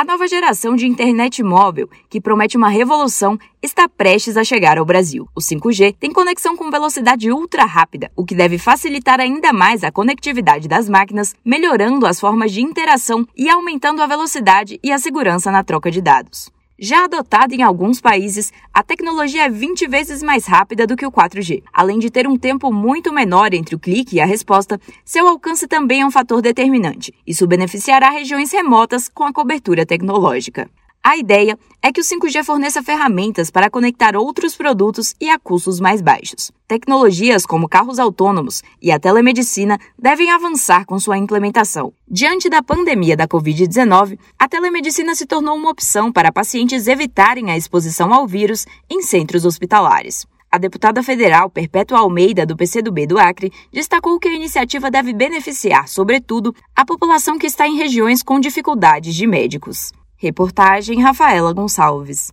A nova geração de internet móvel, que promete uma revolução, está prestes a chegar ao Brasil. O 5G tem conexão com velocidade ultra rápida, o que deve facilitar ainda mais a conectividade das máquinas, melhorando as formas de interação e aumentando a velocidade e a segurança na troca de dados. Já adotada em alguns países, a tecnologia é 20 vezes mais rápida do que o 4G. Além de ter um tempo muito menor entre o clique e a resposta, seu alcance também é um fator determinante. Isso beneficiará regiões remotas com a cobertura tecnológica. A ideia é que o 5G forneça ferramentas para conectar outros produtos e a custos mais baixos. Tecnologias como carros autônomos e a telemedicina devem avançar com sua implementação. Diante da pandemia da Covid-19, a telemedicina se tornou uma opção para pacientes evitarem a exposição ao vírus em centros hospitalares. A deputada federal Perpétua Almeida, do PCdoB do Acre, destacou que a iniciativa deve beneficiar, sobretudo, a população que está em regiões com dificuldades de médicos. Reportagem Rafaela Gonçalves.